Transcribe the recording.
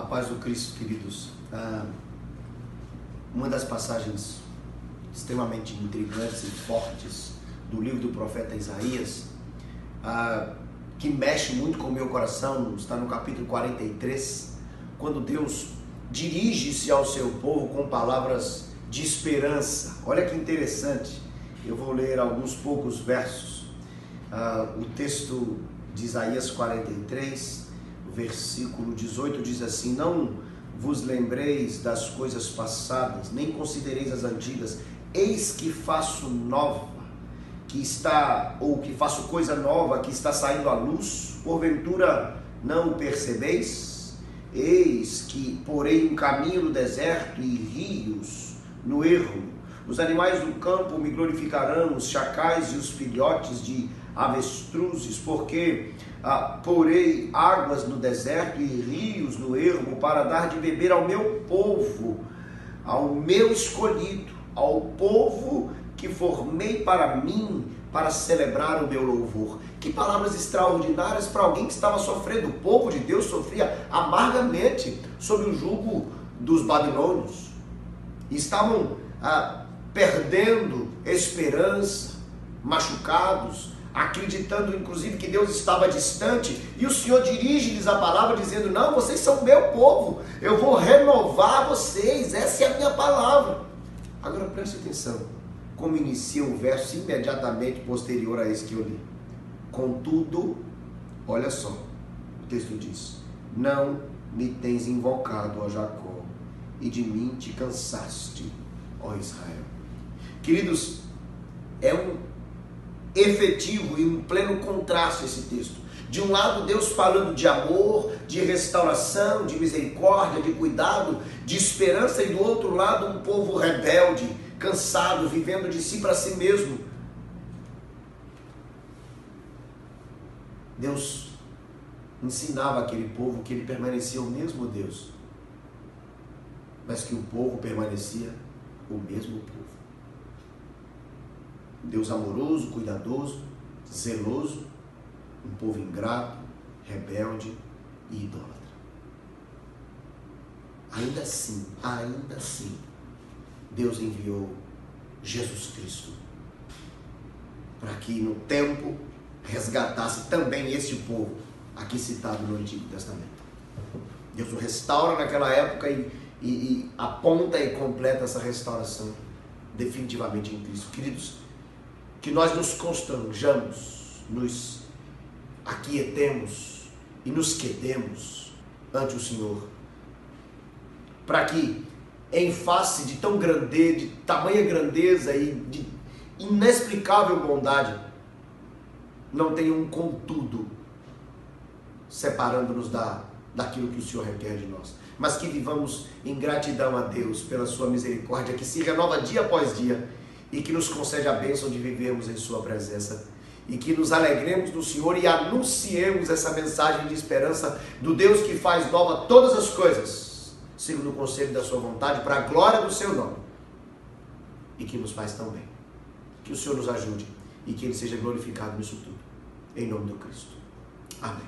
A paz do Cristo, queridos. Ah, uma das passagens extremamente intrigantes e fortes do livro do profeta Isaías, ah, que mexe muito com o meu coração, está no capítulo 43, quando Deus dirige-se ao seu povo com palavras de esperança. Olha que interessante. Eu vou ler alguns poucos versos. Ah, o texto de Isaías 43, versículo 18 diz assim: Não vos lembreis das coisas passadas, nem considereis as antigas. Eis que faço nova, que está, ou que faço coisa nova, que está saindo à luz. Porventura não percebeis? Eis que porei um caminho no deserto e rios no erro. Os animais do campo me glorificarão, os chacais e os filhotes de avestruzes, porque ah, porei águas no deserto e rios no ermo para dar de beber ao meu povo, ao meu escolhido, ao povo que formei para mim, para celebrar o meu louvor. Que palavras extraordinárias para alguém que estava sofrendo. O povo de Deus sofria amargamente sob o jugo dos babilônios. Estavam ah, perdendo esperança, machucados, acreditando inclusive que Deus estava distante, e o Senhor dirige-lhes a palavra dizendo: Não, vocês são meu povo, eu vou renovar vocês, essa é a minha palavra. Agora preste atenção, como inicia o verso imediatamente posterior a esse que eu li. Contudo, olha só, o texto diz: Não me tens invocado, ó Jacó, e de mim te cansaste, ó Israel. Queridos, é um efetivo e um pleno contraste esse texto. De um lado, Deus falando de amor, de restauração, de misericórdia, de cuidado, de esperança, e do outro lado, um povo rebelde, cansado, vivendo de si para si mesmo. Deus ensinava aquele povo que ele permanecia o mesmo Deus, mas que o povo permanecia o mesmo povo. Deus amoroso, cuidadoso, zeloso, um povo ingrato, rebelde e idólatra. Ainda assim, ainda assim, Deus enviou Jesus Cristo para que no tempo resgatasse também este povo aqui citado no Antigo Testamento. Deus o restaura naquela época e, e, e aponta e completa essa restauração definitivamente em Cristo. Queridos, que nós nos constranjamos, nos aquietemos e nos quedemos ante o Senhor. Para que, em face de tão grandeza, de tamanha grandeza e de inexplicável bondade, não tenha um contudo separando-nos da, daquilo que o Senhor requer de nós. Mas que vivamos em gratidão a Deus pela sua misericórdia, que se renova dia após dia e que nos concede a bênção de vivermos em Sua presença. E que nos alegremos do Senhor e anunciemos essa mensagem de esperança do Deus que faz nova todas as coisas, segundo o conselho da Sua vontade, para a glória do Seu nome. E que nos faz tão bem. Que o Senhor nos ajude e que Ele seja glorificado nisso tudo. Em nome do Cristo. Amém.